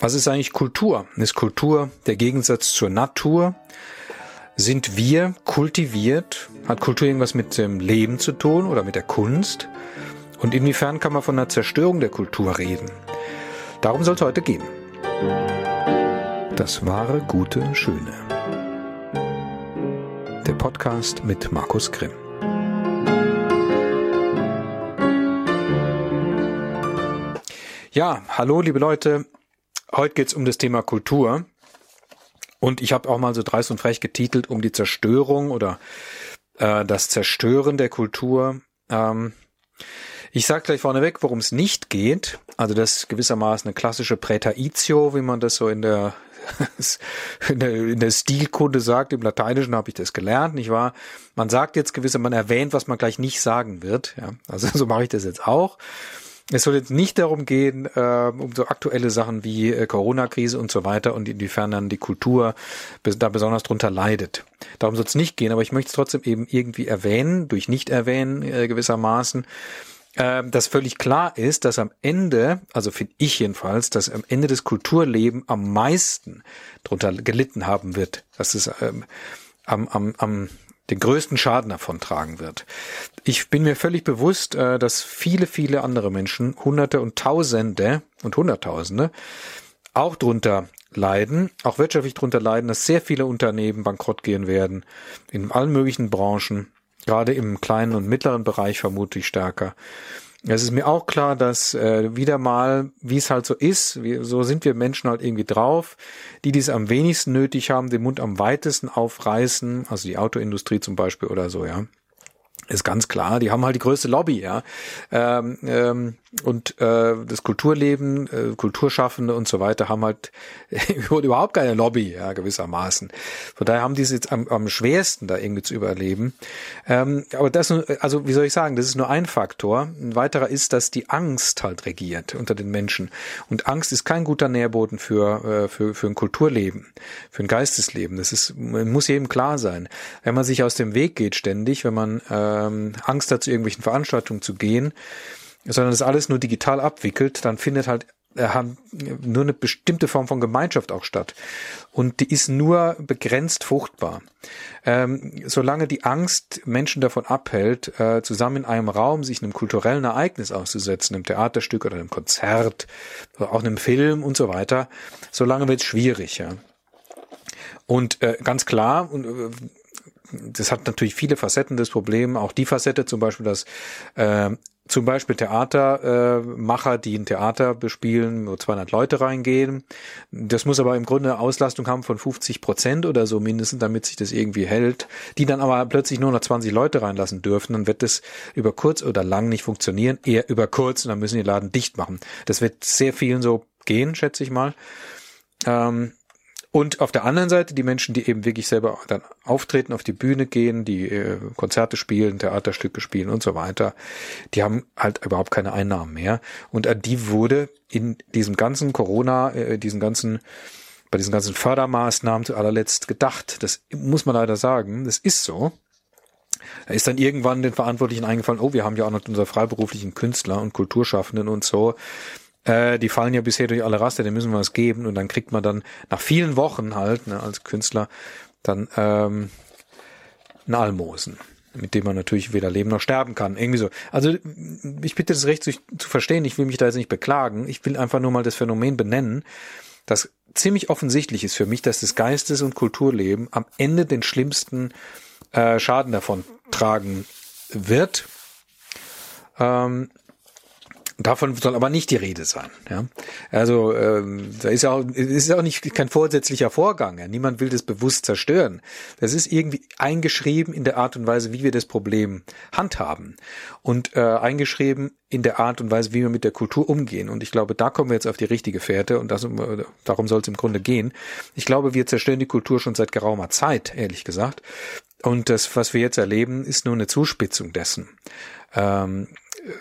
Was ist eigentlich Kultur? Ist Kultur der Gegensatz zur Natur? Sind wir kultiviert? Hat Kultur irgendwas mit dem Leben zu tun oder mit der Kunst? Und inwiefern kann man von einer Zerstörung der Kultur reden? Darum soll es heute gehen. Das wahre, gute, schöne. Der Podcast mit Markus Grimm. Ja, hallo liebe Leute, Heute geht's um das Thema Kultur. Und ich habe auch mal so dreist und frech getitelt um die Zerstörung oder äh, das Zerstören der Kultur. Ähm, ich sage gleich vorneweg, worum es nicht geht. Also das ist gewissermaßen eine klassische Präteritio, wie man das so in der, in der, in der Stilkunde sagt. Im Lateinischen habe ich das gelernt, nicht wahr? Man sagt jetzt gewisser, man erwähnt, was man gleich nicht sagen wird. Ja, also so mache ich das jetzt auch. Es soll jetzt nicht darum gehen, äh, um so aktuelle Sachen wie äh, Corona-Krise und so weiter und inwiefern dann die Kultur da besonders drunter leidet. Darum soll es nicht gehen, aber ich möchte es trotzdem eben irgendwie erwähnen, durch Nicht-Erwähnen äh, gewissermaßen, äh, dass völlig klar ist, dass am Ende, also finde ich jedenfalls, dass am Ende des Kulturleben am meisten drunter gelitten haben wird. Dass es ähm, am, am, am den größten Schaden davon tragen wird. Ich bin mir völlig bewusst, äh, dass viele, viele andere Menschen, Hunderte und Tausende und Hunderttausende, auch drunter leiden, auch wirtschaftlich drunter leiden, dass sehr viele Unternehmen bankrott gehen werden, in allen möglichen Branchen, gerade im kleinen und mittleren Bereich vermutlich stärker. Es ist mir auch klar, dass äh, wieder mal, wie es halt so ist, wie, so sind wir Menschen halt irgendwie drauf, die dies am wenigsten nötig haben, den Mund am weitesten aufreißen, also die Autoindustrie zum Beispiel oder so, ja. Ist ganz klar, die haben halt die größte Lobby, ja. Ähm, ähm, und äh, das Kulturleben, äh, Kulturschaffende und so weiter haben halt überhaupt keine Lobby, ja, gewissermaßen. Von daher haben die es jetzt am, am schwersten, da irgendwie zu überleben. Ähm, aber das, also wie soll ich sagen, das ist nur ein Faktor. Ein weiterer ist, dass die Angst halt regiert unter den Menschen. Und Angst ist kein guter Nährboden für, äh, für, für ein Kulturleben, für ein Geistesleben. Das ist, muss jedem klar sein. Wenn man sich aus dem Weg geht ständig, wenn man ähm, Angst hat, zu irgendwelchen Veranstaltungen zu gehen, sondern das alles nur digital abwickelt, dann findet halt äh, haben nur eine bestimmte Form von Gemeinschaft auch statt. Und die ist nur begrenzt fruchtbar. Ähm, solange die Angst Menschen davon abhält, äh, zusammen in einem Raum sich einem kulturellen Ereignis auszusetzen, einem Theaterstück oder einem Konzert, oder auch einem Film und so weiter, solange wird es schwierig. Ja. Und äh, ganz klar, und äh, das hat natürlich viele Facetten des Problems, auch die Facette zum Beispiel, dass äh, zum Beispiel Theatermacher, äh, die ein Theater bespielen, nur 200 Leute reingehen. Das muss aber im Grunde Auslastung haben von 50 Prozent oder so mindestens, damit sich das irgendwie hält. Die dann aber plötzlich nur noch 20 Leute reinlassen dürfen, dann wird das über kurz oder lang nicht funktionieren. Eher über kurz und dann müssen die Laden dicht machen. Das wird sehr vielen so gehen, schätze ich mal. Ähm, und auf der anderen Seite die Menschen, die eben wirklich selber dann auftreten, auf die Bühne gehen, die äh, Konzerte spielen, Theaterstücke spielen und so weiter, die haben halt überhaupt keine Einnahmen mehr. Und an die wurde in diesem ganzen Corona, äh, diesen ganzen bei diesen ganzen Fördermaßnahmen zu allerletzt gedacht. Das muss man leider sagen. Das ist so. Da ist dann irgendwann den Verantwortlichen eingefallen, oh, wir haben ja auch noch unsere freiberuflichen Künstler und Kulturschaffenden und so äh, die fallen ja bisher durch alle Raster, denen müssen wir was geben und dann kriegt man dann nach vielen Wochen halt ne, als Künstler dann ähm, ein Almosen mit dem man natürlich weder leben noch sterben kann. Irgendwie so. Also ich bitte das Recht zu, zu, verstehen, ich will mich da jetzt nicht beklagen, ich will einfach nur mal das Phänomen benennen, das ziemlich offensichtlich ist für mich, dass das Geistes- und Kulturleben am Ende den schlimmsten äh, Schaden davon tragen wird. Ähm, Davon soll aber nicht die Rede sein. Ja? Also ähm, da ist ja auch, ist auch nicht kein vorsätzlicher Vorgang. Ja? Niemand will das bewusst zerstören. Das ist irgendwie eingeschrieben in der Art und Weise, wie wir das Problem handhaben und äh, eingeschrieben in der Art und Weise, wie wir mit der Kultur umgehen. Und ich glaube, da kommen wir jetzt auf die richtige Fährte und das, darum soll es im Grunde gehen. Ich glaube, wir zerstören die Kultur schon seit geraumer Zeit, ehrlich gesagt. Und das, was wir jetzt erleben, ist nur eine Zuspitzung dessen. Ähm,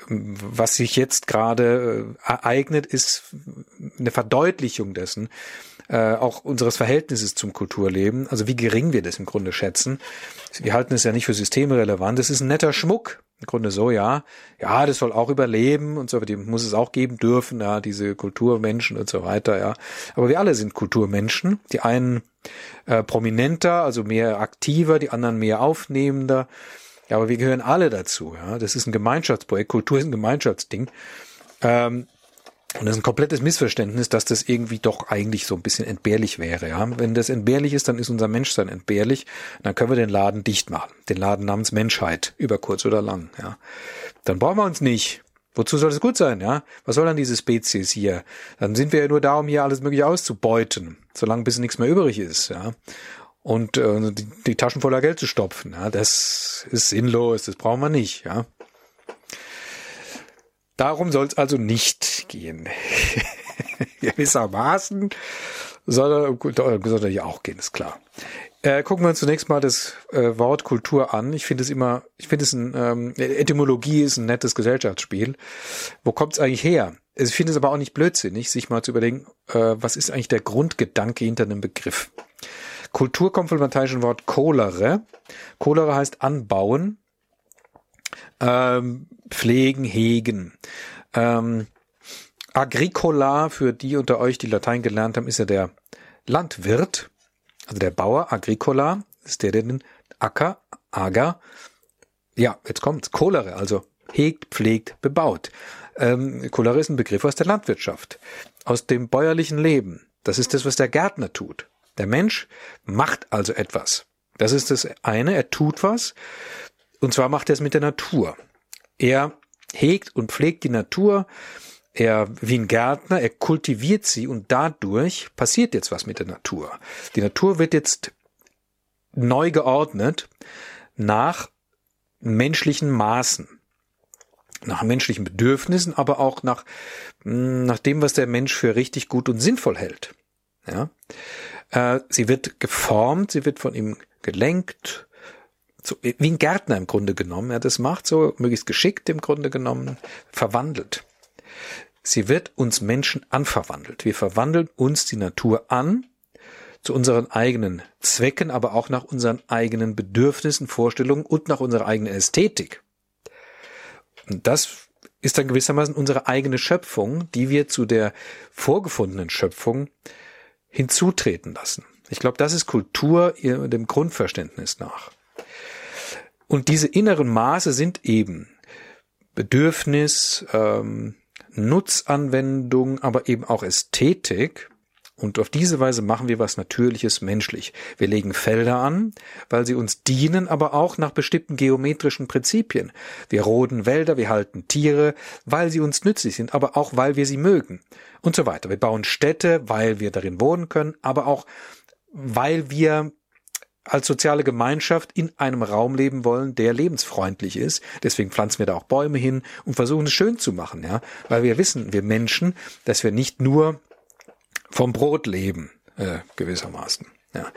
was sich jetzt gerade äh, ereignet, ist eine Verdeutlichung dessen, äh, auch unseres Verhältnisses zum Kulturleben, also wie gering wir das im Grunde schätzen. Wir halten es ja nicht für systemrelevant. Es ist ein netter Schmuck, Im Grunde so, ja. Ja, das soll auch überleben und so, aber die muss es auch geben dürfen, ja, diese Kulturmenschen und so weiter, ja. Aber wir alle sind Kulturmenschen. Die einen äh, prominenter, also mehr aktiver, die anderen mehr aufnehmender. Ja, aber wir gehören alle dazu, ja. Das ist ein Gemeinschaftsprojekt. Kultur ist ein Gemeinschaftsding. Ähm, und das ist ein komplettes Missverständnis, dass das irgendwie doch eigentlich so ein bisschen entbehrlich wäre. Ja? Wenn das entbehrlich ist, dann ist unser Menschsein entbehrlich. Dann können wir den Laden dicht machen. Den Laden namens Menschheit, über kurz oder lang. Ja? Dann brauchen wir uns nicht. Wozu soll es gut sein, ja? Was soll dann diese Spezies hier? Dann sind wir ja nur da, um hier alles mögliche auszubeuten, solange bis nichts mehr übrig ist, ja. Und äh, die, die Taschen voller Geld zu stopfen, ja, das ist sinnlos, das brauchen wir nicht, ja. Darum soll es also nicht gehen. Gewissermaßen soll, soll er ja auch gehen, ist klar. Äh, gucken wir uns zunächst mal das äh, Wort Kultur an. Ich finde es immer, ich finde es ein, ähm, Etymologie ist ein nettes Gesellschaftsspiel. Wo kommt es eigentlich her? Ich finde es aber auch nicht blödsinnig, sich mal zu überlegen, äh, was ist eigentlich der Grundgedanke hinter einem Begriff. Kultur kommt vom lateinischen Wort colere. Colere heißt anbauen ähm, pflegen, hegen. Ähm, Agricola, für die unter euch, die Latein gelernt haben, ist ja der Landwirt, also der Bauer, Agricola, ist der, der den Acker, Ager, ja, jetzt kommt's, Cholere, also hegt, pflegt, bebaut. Ähm, Cholere ist ein Begriff aus der Landwirtschaft, aus dem bäuerlichen Leben. Das ist das, was der Gärtner tut. Der Mensch macht also etwas. Das ist das eine, er tut was und zwar macht er es mit der Natur. Er hegt und pflegt die Natur. Er, wie ein Gärtner, er kultiviert sie und dadurch passiert jetzt was mit der Natur. Die Natur wird jetzt neu geordnet nach menschlichen Maßen, nach menschlichen Bedürfnissen, aber auch nach, hm, nach dem, was der Mensch für richtig gut und sinnvoll hält. Ja? Äh, sie wird geformt, sie wird von ihm gelenkt, so, wie ein Gärtner im Grunde genommen. Er das macht so möglichst geschickt im Grunde genommen, verwandelt. Sie wird uns Menschen anverwandelt. Wir verwandeln uns die Natur an zu unseren eigenen Zwecken, aber auch nach unseren eigenen Bedürfnissen, Vorstellungen und nach unserer eigenen Ästhetik. Und das ist dann gewissermaßen unsere eigene Schöpfung, die wir zu der vorgefundenen Schöpfung hinzutreten lassen. Ich glaube, das ist Kultur dem Grundverständnis nach. Und diese inneren Maße sind eben Bedürfnis, ähm, Nutzanwendung, aber eben auch Ästhetik. Und auf diese Weise machen wir was Natürliches menschlich. Wir legen Felder an, weil sie uns dienen, aber auch nach bestimmten geometrischen Prinzipien. Wir roden Wälder, wir halten Tiere, weil sie uns nützlich sind, aber auch weil wir sie mögen. Und so weiter. Wir bauen Städte, weil wir darin wohnen können, aber auch weil wir als soziale Gemeinschaft in einem Raum leben wollen, der lebensfreundlich ist. Deswegen pflanzen wir da auch Bäume hin und versuchen es schön zu machen, ja, weil wir wissen, wir Menschen, dass wir nicht nur vom Brot leben, äh, gewissermaßen. Ja.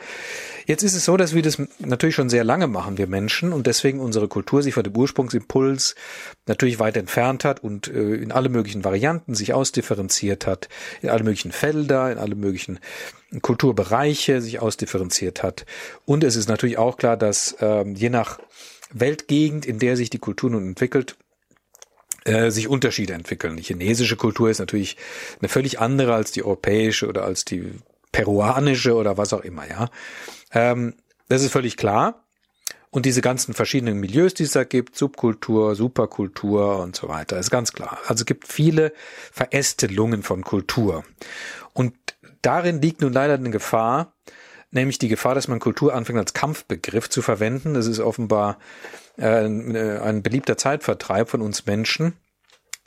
Jetzt ist es so, dass wir das natürlich schon sehr lange machen, wir Menschen, und deswegen unsere Kultur sich von dem Ursprungsimpuls natürlich weit entfernt hat und äh, in alle möglichen Varianten sich ausdifferenziert hat, in alle möglichen Felder, in alle möglichen Kulturbereiche sich ausdifferenziert hat. Und es ist natürlich auch klar, dass äh, je nach Weltgegend, in der sich die Kultur nun entwickelt, sich Unterschiede entwickeln. Die chinesische Kultur ist natürlich eine völlig andere als die europäische oder als die peruanische oder was auch immer, ja. Ähm, das ist völlig klar. Und diese ganzen verschiedenen Milieus, die es da gibt, Subkultur, Superkultur und so weiter, ist ganz klar. Also es gibt viele Verästelungen von Kultur. Und darin liegt nun leider eine Gefahr, nämlich die Gefahr, dass man Kultur anfängt als Kampfbegriff zu verwenden. Das ist offenbar äh, ein beliebter Zeitvertreib von uns Menschen.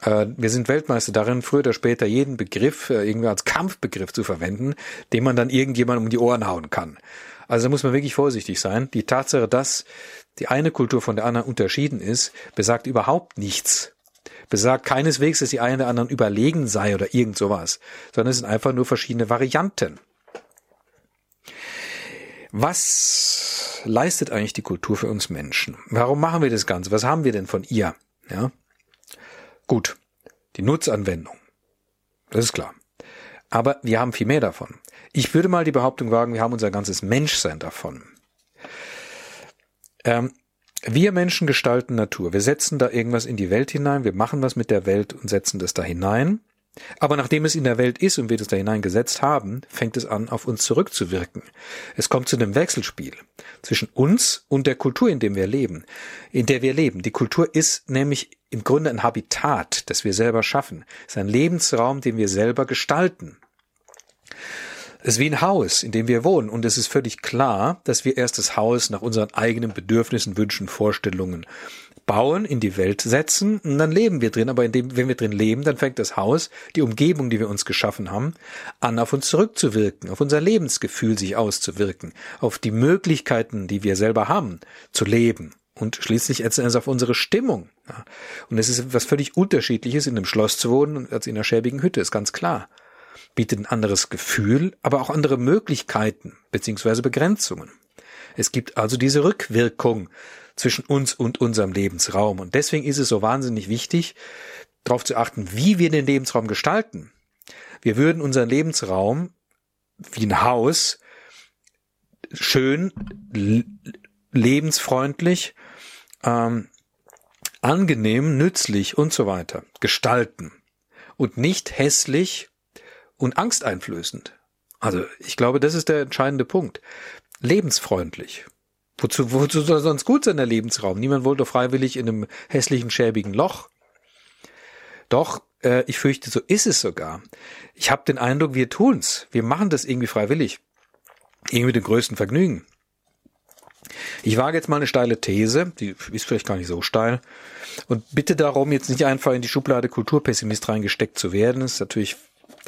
Äh, wir sind Weltmeister darin, früher oder später jeden Begriff äh, irgendwie als Kampfbegriff zu verwenden, den man dann irgendjemandem um die Ohren hauen kann. Also da muss man wirklich vorsichtig sein. Die Tatsache, dass die eine Kultur von der anderen unterschieden ist, besagt überhaupt nichts. Besagt keineswegs, dass die eine der anderen überlegen sei oder irgend sowas, sondern es sind einfach nur verschiedene Varianten. Was leistet eigentlich die Kultur für uns Menschen? Warum machen wir das Ganze? Was haben wir denn von ihr? Ja? Gut, die Nutzanwendung. Das ist klar. Aber wir haben viel mehr davon. Ich würde mal die Behauptung wagen, wir haben unser ganzes Menschsein davon. Ähm, wir Menschen gestalten Natur. Wir setzen da irgendwas in die Welt hinein, wir machen was mit der Welt und setzen das da hinein. Aber nachdem es in der Welt ist und wir das da hineingesetzt haben, fängt es an, auf uns zurückzuwirken. Es kommt zu einem Wechselspiel zwischen uns und der Kultur, in dem wir leben, in der wir leben. Die Kultur ist nämlich im Grunde ein Habitat, das wir selber schaffen. Es ist ein Lebensraum, den wir selber gestalten. Es ist wie ein Haus, in dem wir wohnen. Und es ist völlig klar, dass wir erst das Haus nach unseren eigenen Bedürfnissen, Wünschen, Vorstellungen bauen, in die Welt setzen und dann leben wir drin. Aber indem, wenn wir drin leben, dann fängt das Haus, die Umgebung, die wir uns geschaffen haben, an, auf uns zurückzuwirken, auf unser Lebensgefühl sich auszuwirken, auf die Möglichkeiten, die wir selber haben, zu leben und schließlich erst auf unsere Stimmung. Und es ist was völlig unterschiedliches, in einem Schloss zu wohnen als in einer schäbigen Hütte, ist ganz klar bietet ein anderes Gefühl, aber auch andere Möglichkeiten beziehungsweise Begrenzungen. Es gibt also diese Rückwirkung zwischen uns und unserem Lebensraum. Und deswegen ist es so wahnsinnig wichtig, darauf zu achten, wie wir den Lebensraum gestalten. Wir würden unseren Lebensraum wie ein Haus schön, lebensfreundlich, ähm, angenehm, nützlich und so weiter gestalten und nicht hässlich und angsteinflößend. Also ich glaube, das ist der entscheidende Punkt. Lebensfreundlich. Wozu, wozu soll sonst gut sein der Lebensraum? Niemand wollte freiwillig in einem hässlichen, schäbigen Loch. Doch, äh, ich fürchte, so ist es sogar. Ich habe den Eindruck, wir tun's. Wir machen das irgendwie freiwillig. Irgendwie mit dem größten Vergnügen. Ich wage jetzt mal eine steile These, die ist vielleicht gar nicht so steil, und bitte darum, jetzt nicht einfach in die Schublade Kulturpessimist reingesteckt zu werden. Das ist natürlich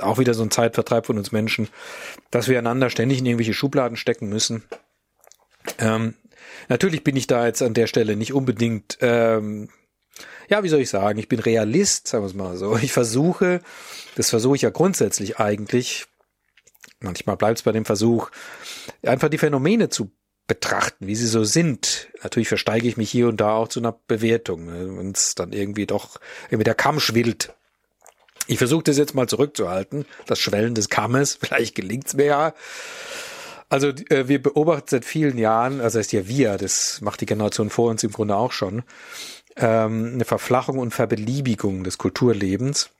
auch wieder so ein Zeitvertreib von uns Menschen, dass wir einander ständig in irgendwelche Schubladen stecken müssen. Ähm, natürlich bin ich da jetzt an der Stelle nicht unbedingt, ähm, ja, wie soll ich sagen, ich bin Realist, sagen wir es mal so. Ich versuche, das versuche ich ja grundsätzlich eigentlich, manchmal bleibt es bei dem Versuch, einfach die Phänomene zu betrachten, wie sie so sind. Natürlich versteige ich mich hier und da auch zu einer Bewertung, ne, wenn es dann irgendwie doch irgendwie der Kamm schwillt ich versuche das jetzt mal zurückzuhalten, das Schwellen des Kammes, vielleicht gelingt's mir ja. Also äh, wir beobachten seit vielen Jahren, also heißt ja wir, das macht die Generation vor uns im Grunde auch schon, ähm, eine Verflachung und Verbeliebigung des Kulturlebens,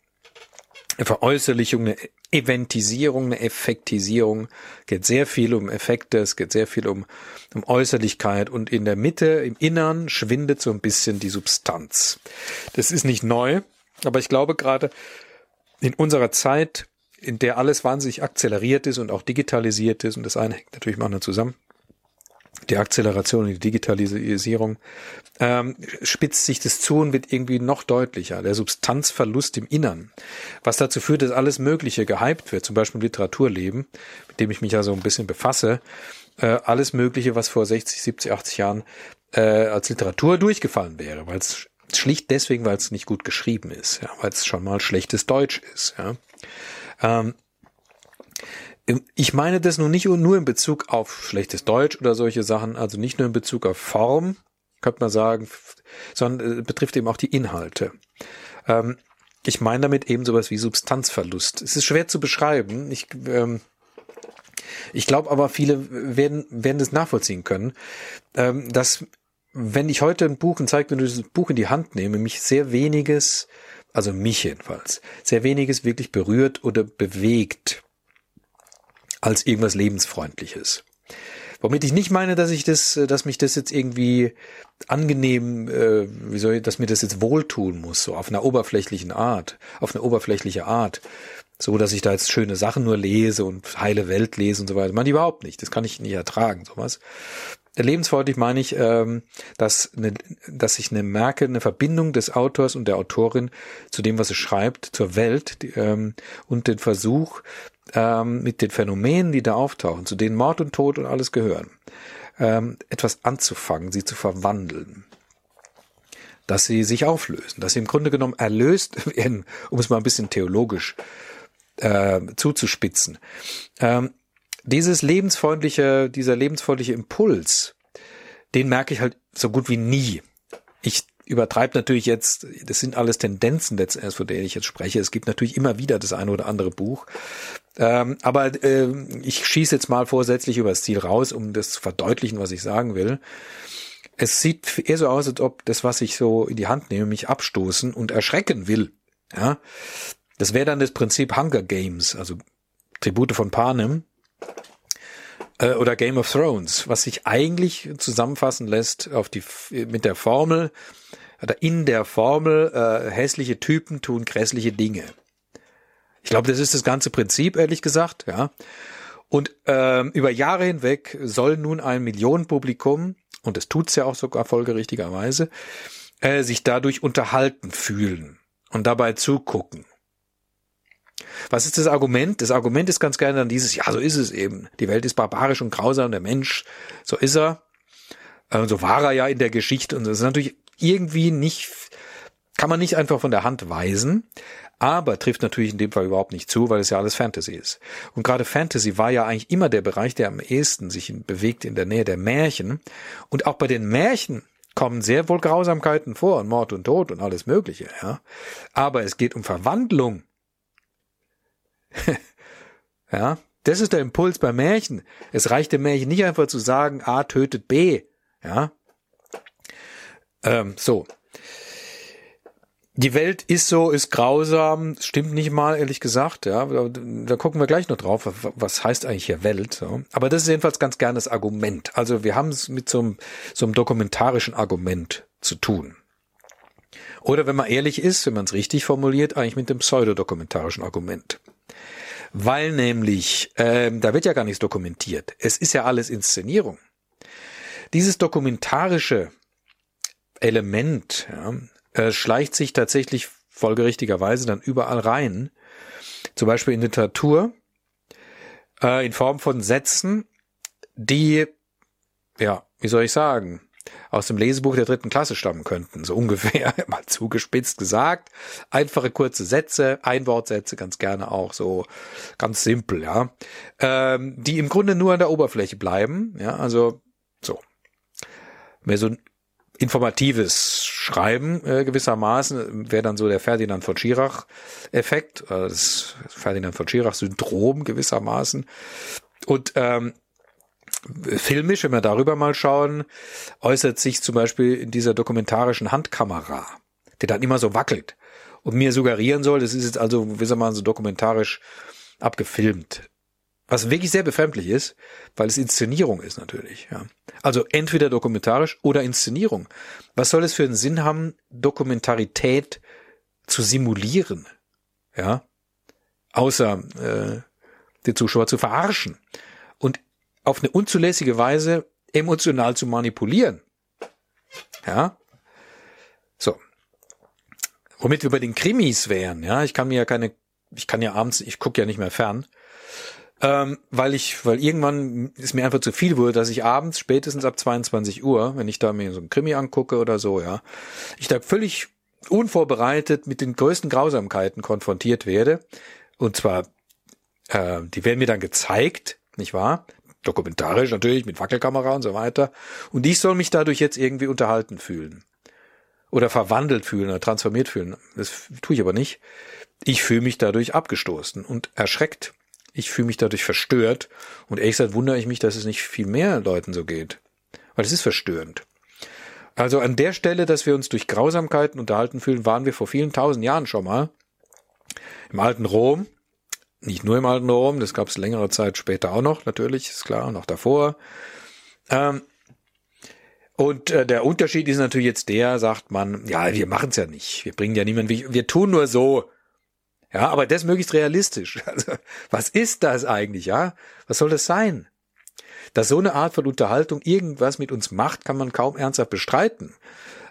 eine Veräußerlichung, eine Eventisierung, eine Effektisierung, geht sehr viel um Effekte, es geht sehr viel um, um Äußerlichkeit und in der Mitte, im Innern schwindet so ein bisschen die Substanz. Das ist nicht neu, aber ich glaube gerade, in unserer Zeit, in der alles wahnsinnig akzeleriert ist und auch digitalisiert ist, und das eine hängt natürlich mal zusammen, die Akzeleration und die Digitalisierung, ähm, spitzt sich das zu und wird irgendwie noch deutlicher. Der Substanzverlust im Innern, was dazu führt, dass alles Mögliche gehypt wird, zum Beispiel Literaturleben, mit dem ich mich ja so ein bisschen befasse, äh, alles Mögliche, was vor 60, 70, 80 Jahren äh, als Literatur durchgefallen wäre, weil es Schlicht deswegen, weil es nicht gut geschrieben ist, ja, weil es schon mal schlechtes Deutsch ist. Ja. Ähm, ich meine das nun nicht nur in Bezug auf schlechtes Deutsch oder solche Sachen, also nicht nur in Bezug auf Form, könnte man sagen, sondern äh, betrifft eben auch die Inhalte. Ähm, ich meine damit eben sowas wie Substanzverlust. Es ist schwer zu beschreiben. Ich, ähm, ich glaube aber, viele werden, werden das nachvollziehen können, ähm, dass wenn ich heute ein Buch, ein zeitgenössisches Buch in die Hand nehme, mich sehr weniges, also mich jedenfalls, sehr weniges wirklich berührt oder bewegt als irgendwas lebensfreundliches. Womit ich nicht meine, dass ich das, dass mich das jetzt irgendwie angenehm, äh, wie soll ich, dass mir das jetzt wohltun muss, so auf einer oberflächlichen Art, auf eine oberflächliche Art, so dass ich da jetzt schöne Sachen nur lese und heile Welt lese und so weiter. Man überhaupt nicht. Das kann ich nicht ertragen, sowas lebensfreundlich meine ich, ähm, dass, eine, dass ich eine merke, eine Verbindung des Autors und der Autorin zu dem, was sie schreibt, zur Welt die, ähm, und den Versuch, ähm, mit den Phänomenen, die da auftauchen, zu denen Mord und Tod und alles gehören, ähm, etwas anzufangen, sie zu verwandeln. Dass sie sich auflösen, dass sie im Grunde genommen erlöst werden, um es mal ein bisschen theologisch äh, zuzuspitzen. Ähm, dieses lebensfreundliche, dieser lebensfreundliche Impuls, den merke ich halt so gut wie nie. Ich übertreibe natürlich jetzt, das sind alles Tendenzen letztendlich, von denen ich jetzt spreche. Es gibt natürlich immer wieder das eine oder andere Buch. Ähm, aber äh, ich schieße jetzt mal vorsätzlich über das Ziel raus, um das zu verdeutlichen, was ich sagen will. es sieht eher so aus, als ob das, was ich so in die Hand nehme, mich abstoßen und erschrecken will. Ja, das wäre dann das Prinzip Hunger Games, also Tribute von Panem äh, oder Game of Thrones, was sich eigentlich zusammenfassen lässt auf die mit der Formel oder in der Formel äh, hässliche Typen tun grässliche Dinge. Ich glaube, das ist das ganze Prinzip, ehrlich gesagt, ja. Und ähm, über Jahre hinweg soll nun ein Millionenpublikum, und es tut's ja auch sogar folgerichtigerweise, äh, sich dadurch unterhalten fühlen und dabei zugucken. Was ist das Argument? Das Argument ist ganz gerne dann dieses, ja, so ist es eben. Die Welt ist barbarisch und grausam, der Mensch, so ist er. Äh, so war er ja in der Geschichte und das ist natürlich irgendwie nicht, kann man nicht einfach von der Hand weisen, aber trifft natürlich in dem Fall überhaupt nicht zu, weil es ja alles Fantasy ist. Und gerade Fantasy war ja eigentlich immer der Bereich, der am ehesten sich bewegt in der Nähe der Märchen. Und auch bei den Märchen kommen sehr wohl Grausamkeiten vor und Mord und Tod und alles Mögliche, ja. Aber es geht um Verwandlung. ja, das ist der Impuls bei Märchen. Es reicht dem Märchen nicht einfach zu sagen, A tötet B, ja. Ähm, so. Die Welt ist so, ist grausam, stimmt nicht mal, ehrlich gesagt, ja. Da, da gucken wir gleich noch drauf, was heißt eigentlich hier Welt. So. Aber das ist jedenfalls ganz gern das Argument. Also wir haben es mit so einem, so einem dokumentarischen Argument zu tun. Oder wenn man ehrlich ist, wenn man es richtig formuliert, eigentlich mit dem pseudodokumentarischen Argument. Weil nämlich, ähm, da wird ja gar nichts dokumentiert. Es ist ja alles Inszenierung. Dieses dokumentarische Element ja, äh, schleicht sich tatsächlich folgerichtigerweise dann überall rein. Zum Beispiel in Literatur, äh, in Form von Sätzen, die, ja, wie soll ich sagen, aus dem Lesebuch der dritten Klasse stammen könnten, so ungefähr, mal zugespitzt gesagt. Einfache kurze Sätze, Einwortsätze ganz gerne auch so ganz simpel, ja, ähm, die im Grunde nur an der Oberfläche bleiben, ja, also so. Mehr so ein informatives Schreiben äh, gewissermaßen wäre dann so der Ferdinand von Schirach-Effekt, äh, das Ferdinand von Schirach-Syndrom gewissermaßen. Und ähm, filmisch, wenn wir darüber mal schauen, äußert sich zum Beispiel in dieser dokumentarischen Handkamera, der dann immer so wackelt und mir suggerieren soll, das ist jetzt also, wie soll man so dokumentarisch abgefilmt. Was wirklich sehr befremdlich ist, weil es Inszenierung ist natürlich. Ja. Also entweder dokumentarisch oder Inszenierung. Was soll es für einen Sinn haben, Dokumentarität zu simulieren? Ja, außer äh, die Zuschauer zu verarschen auf eine unzulässige Weise emotional zu manipulieren. Ja, so. Womit wir bei den Krimis wären. Ja, ich kann mir ja keine, ich kann ja abends, ich gucke ja nicht mehr fern ähm, weil ich, weil irgendwann es mir einfach zu viel wurde, dass ich abends spätestens ab 22 Uhr, wenn ich da mir so ein Krimi angucke oder so, ja, ich da völlig unvorbereitet mit den größten Grausamkeiten konfrontiert werde. Und zwar, äh, die werden mir dann gezeigt, nicht wahr? Dokumentarisch natürlich, mit Wackelkamera und so weiter. Und ich soll mich dadurch jetzt irgendwie unterhalten fühlen. Oder verwandelt fühlen oder transformiert fühlen. Das tue ich aber nicht. Ich fühle mich dadurch abgestoßen und erschreckt ich fühle mich dadurch verstört und ehrlich gesagt wundere ich mich, dass es nicht viel mehr Leuten so geht. Weil es ist verstörend. Also an der Stelle, dass wir uns durch Grausamkeiten unterhalten fühlen, waren wir vor vielen tausend Jahren schon mal. Im alten Rom, nicht nur im alten Rom, das gab es längere Zeit später auch noch, natürlich, ist klar, noch davor. Ähm, und äh, der Unterschied ist natürlich jetzt der, sagt man, ja, wir machen es ja nicht, wir bringen ja niemanden, wir, wir tun nur so, ja, aber das möglichst realistisch. Also, was ist das eigentlich, ja? Was soll das sein? Dass so eine Art von Unterhaltung irgendwas mit uns macht, kann man kaum ernsthaft bestreiten.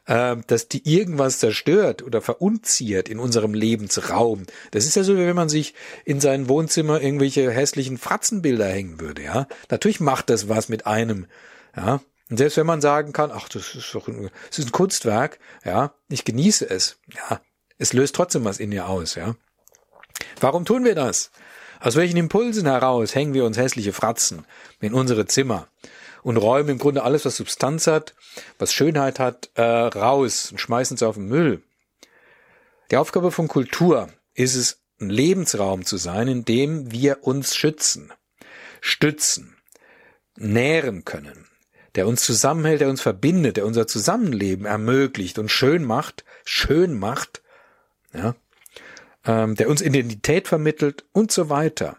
Ähm, dass die irgendwas zerstört oder verunziert in unserem Lebensraum. Das ist ja so, wie wenn man sich in sein Wohnzimmer irgendwelche hässlichen Fratzenbilder hängen würde, ja. Natürlich macht das was mit einem, ja. Und selbst wenn man sagen kann, ach, das ist doch ein, das ist ein Kunstwerk, ja, ich genieße es, ja, es löst trotzdem was in mir aus, ja. Warum tun wir das? Aus welchen Impulsen heraus hängen wir uns hässliche Fratzen in unsere Zimmer und räumen im Grunde alles, was Substanz hat, was Schönheit hat, äh, raus und schmeißen es auf den Müll? Die Aufgabe von Kultur ist es, ein Lebensraum zu sein, in dem wir uns schützen, stützen, nähren können, der uns zusammenhält, der uns verbindet, der unser Zusammenleben ermöglicht und schön macht, schön macht, ja, ähm, der uns Identität vermittelt und so weiter.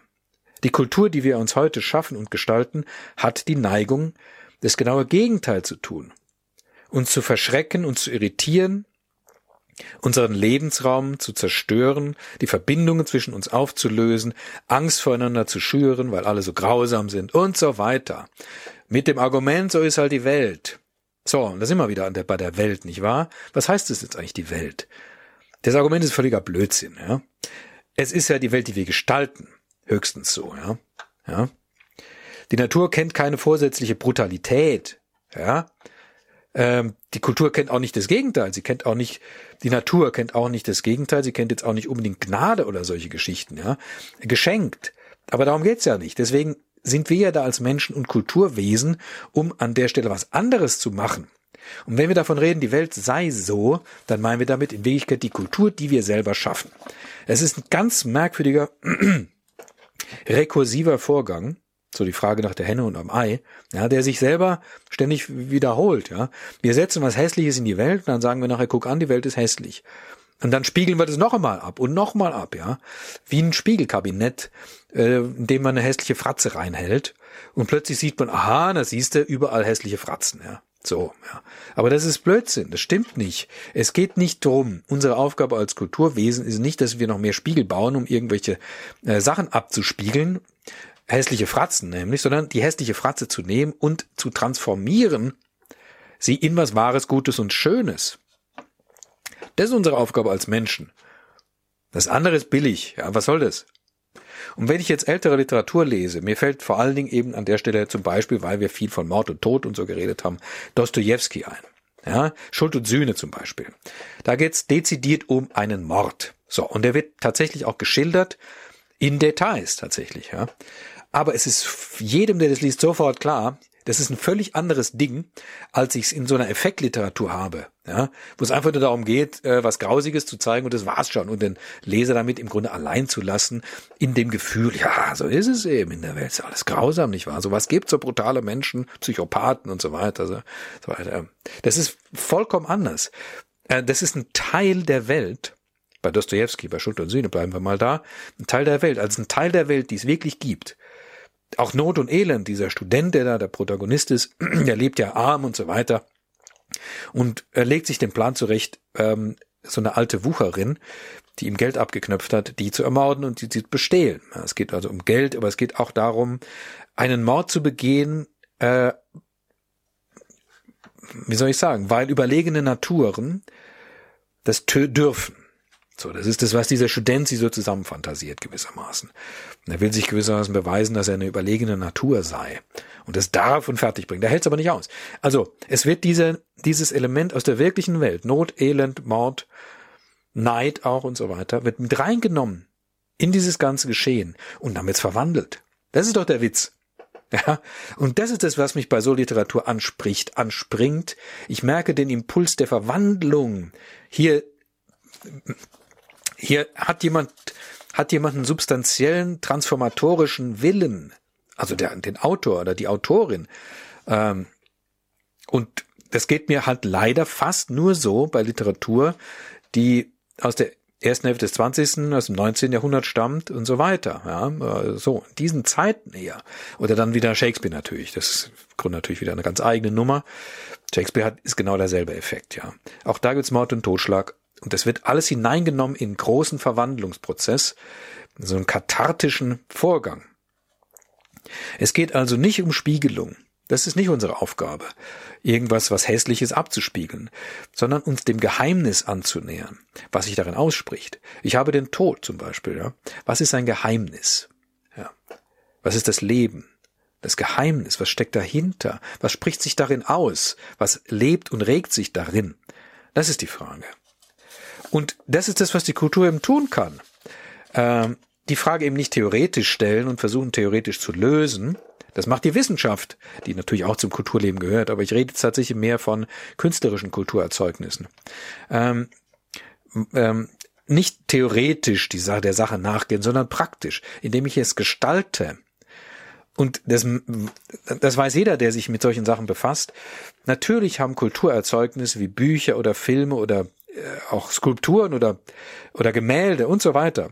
Die Kultur, die wir uns heute schaffen und gestalten, hat die Neigung, das genaue Gegenteil zu tun. Uns zu verschrecken und zu irritieren, unseren Lebensraum zu zerstören, die Verbindungen zwischen uns aufzulösen, Angst voreinander zu schüren, weil alle so grausam sind und so weiter. Mit dem Argument, so ist halt die Welt. So, und da sind wir wieder der, bei der Welt, nicht wahr? Was heißt es jetzt eigentlich die Welt? Das Argument ist völliger Blödsinn, ja. Es ist ja die Welt, die wir gestalten. Höchstens so, ja. Ja. Die Natur kennt keine vorsätzliche Brutalität, ja. Ähm, die Kultur kennt auch nicht das Gegenteil. Sie kennt auch nicht, die Natur kennt auch nicht das Gegenteil. Sie kennt jetzt auch nicht unbedingt Gnade oder solche Geschichten, ja. Geschenkt. Aber darum geht's ja nicht. Deswegen sind wir ja da als Menschen und Kulturwesen, um an der Stelle was anderes zu machen. Und wenn wir davon reden, die Welt sei so, dann meinen wir damit in Wirklichkeit die Kultur, die wir selber schaffen. Es ist ein ganz merkwürdiger, rekursiver Vorgang, so die Frage nach der Henne und am Ei, ja, der sich selber ständig wiederholt, ja. Wir setzen was Hässliches in die Welt und dann sagen wir nachher, guck an, die Welt ist hässlich. Und dann spiegeln wir das noch einmal ab und noch mal ab, ja. Wie ein Spiegelkabinett, äh, in dem man eine hässliche Fratze reinhält. Und plötzlich sieht man, aha, da siehst du überall hässliche Fratzen, ja. So, ja. Aber das ist Blödsinn, das stimmt nicht. Es geht nicht drum. Unsere Aufgabe als Kulturwesen ist nicht, dass wir noch mehr Spiegel bauen, um irgendwelche äh, Sachen abzuspiegeln, hässliche Fratzen nämlich, sondern die hässliche Fratze zu nehmen und zu transformieren, sie in was Wahres, Gutes und Schönes. Das ist unsere Aufgabe als Menschen. Das andere ist billig. Ja, was soll das? Und wenn ich jetzt ältere Literatur lese, mir fällt vor allen Dingen eben an der Stelle zum Beispiel, weil wir viel von Mord und Tod und so geredet haben, Dostoevsky ein. Ja, Schuld und Sühne zum Beispiel. Da geht's dezidiert um einen Mord. So, und der wird tatsächlich auch geschildert in Details tatsächlich, ja. Aber es ist jedem, der das liest, sofort klar, das ist ein völlig anderes Ding, als ich es in so einer Effektliteratur habe, ja, wo es einfach nur darum geht, äh, was Grausiges zu zeigen und das war's schon und den Leser damit im Grunde allein zu lassen, in dem Gefühl, ja, so ist es eben in der Welt, ist alles grausam, nicht wahr? So was gibt so brutale Menschen, Psychopathen und so weiter, so, so weiter. Das ist vollkommen anders. Äh, das ist ein Teil der Welt, bei Dostoevsky, bei Schuld und Sühne bleiben wir mal da, ein Teil der Welt, also ein Teil der Welt, die es wirklich gibt auch Not und Elend, dieser Student, der da der Protagonist ist, der lebt ja arm und so weiter. Und er legt sich den Plan zurecht, ähm, so eine alte Wucherin, die ihm Geld abgeknöpft hat, die zu ermorden und die zu bestehlen. Es geht also um Geld, aber es geht auch darum, einen Mord zu begehen, äh, wie soll ich sagen, weil überlegene Naturen das dürfen. So, das ist das, was dieser Student sich so zusammenfantasiert gewissermaßen. Und er will sich gewissermaßen beweisen, dass er eine überlegene Natur sei. Und das darf und fertig bringen. Da hält es aber nicht aus. Also, es wird diese, dieses Element aus der wirklichen Welt, Not, Elend, Mord, Neid auch und so weiter, wird mit reingenommen in dieses ganze Geschehen und dann verwandelt. Das ist doch der Witz. Ja, und das ist das, was mich bei so Literatur anspricht, anspringt. Ich merke den Impuls der Verwandlung. Hier hier hat jemand, hat jemand einen substanziellen, transformatorischen Willen, also der, den Autor oder die Autorin. Ähm, und das geht mir halt leider fast nur so bei Literatur, die aus der ersten Hälfte des 20., aus dem 19. Jahrhundert stammt und so weiter. Ja, äh, so, in diesen Zeiten eher. Oder dann wieder Shakespeare natürlich. Das ist im Grunde natürlich wieder eine ganz eigene Nummer. Shakespeare hat, ist genau derselbe Effekt, ja. Auch da gibt's Mord und Totschlag, und das wird alles hineingenommen in großen Verwandlungsprozess, so einen kathartischen Vorgang. Es geht also nicht um Spiegelung. Das ist nicht unsere Aufgabe, irgendwas, was hässliches abzuspiegeln, sondern uns dem Geheimnis anzunähern, was sich darin ausspricht. Ich habe den Tod zum Beispiel. Ja? Was ist ein Geheimnis? Ja. Was ist das Leben? Das Geheimnis, was steckt dahinter? Was spricht sich darin aus? Was lebt und regt sich darin? Das ist die Frage. Und das ist das, was die Kultur eben tun kann. Ähm, die Frage eben nicht theoretisch stellen und versuchen theoretisch zu lösen. Das macht die Wissenschaft, die natürlich auch zum Kulturleben gehört, aber ich rede tatsächlich mehr von künstlerischen Kulturerzeugnissen. Ähm, ähm, nicht theoretisch die Sache der Sache nachgehen, sondern praktisch, indem ich es gestalte und das, das weiß jeder, der sich mit solchen Sachen befasst. Natürlich haben Kulturerzeugnisse wie Bücher oder Filme oder auch Skulpturen oder, oder Gemälde und so weiter,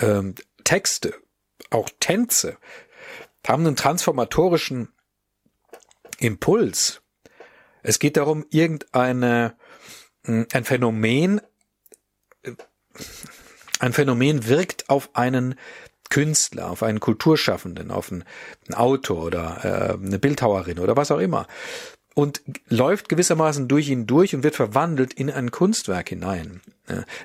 ähm, Texte, auch Tänze, haben einen transformatorischen Impuls. Es geht darum, irgendeine, ein Phänomen, äh, ein Phänomen wirkt auf einen Künstler, auf einen Kulturschaffenden, auf einen, Autor oder äh, eine Bildhauerin oder was auch immer und läuft gewissermaßen durch ihn durch und wird verwandelt in ein Kunstwerk hinein.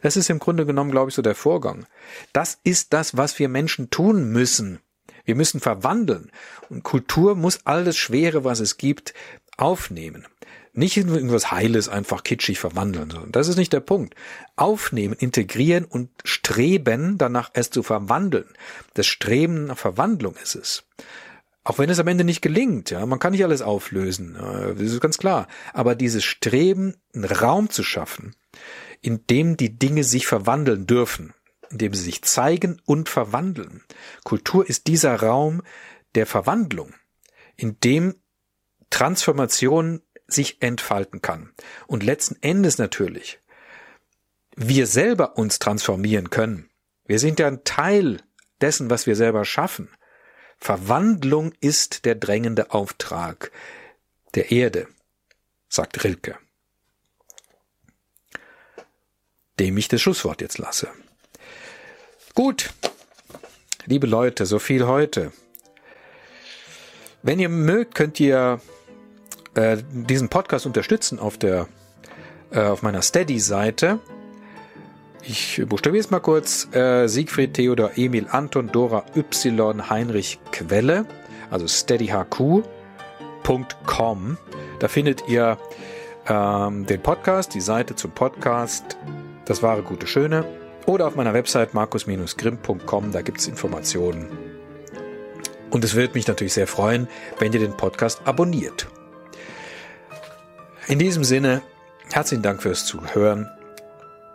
Das ist im Grunde genommen, glaube ich, so der Vorgang. Das ist das, was wir Menschen tun müssen. Wir müssen verwandeln. Und Kultur muss all das Schwere, was es gibt, aufnehmen. Nicht irgendwas Heiles einfach kitschig verwandeln. Das ist nicht der Punkt. Aufnehmen, integrieren und streben, danach es zu verwandeln. Das Streben nach Verwandlung ist es. Auch wenn es am Ende nicht gelingt, ja, man kann nicht alles auflösen, das ist ganz klar. Aber dieses Streben, einen Raum zu schaffen, in dem die Dinge sich verwandeln dürfen, in dem sie sich zeigen und verwandeln. Kultur ist dieser Raum der Verwandlung, in dem Transformation sich entfalten kann. Und letzten Endes natürlich wir selber uns transformieren können. Wir sind ja ein Teil dessen, was wir selber schaffen. Verwandlung ist der drängende Auftrag der Erde, sagt Rilke, dem ich das Schlusswort jetzt lasse. Gut, liebe Leute, so viel heute. Wenn ihr mögt, könnt ihr äh, diesen Podcast unterstützen auf der äh, auf meiner Steady-Seite. Ich buchstabiere es mal kurz. Äh, Siegfried Theodor Emil Anton Dora Y Heinrich Quelle, also steadyhq.com. Da findet ihr ähm, den Podcast, die Seite zum Podcast, das wahre gute Schöne. Oder auf meiner Website markus-grimm.com, da gibt es Informationen. Und es würde mich natürlich sehr freuen, wenn ihr den Podcast abonniert. In diesem Sinne, herzlichen Dank fürs Zuhören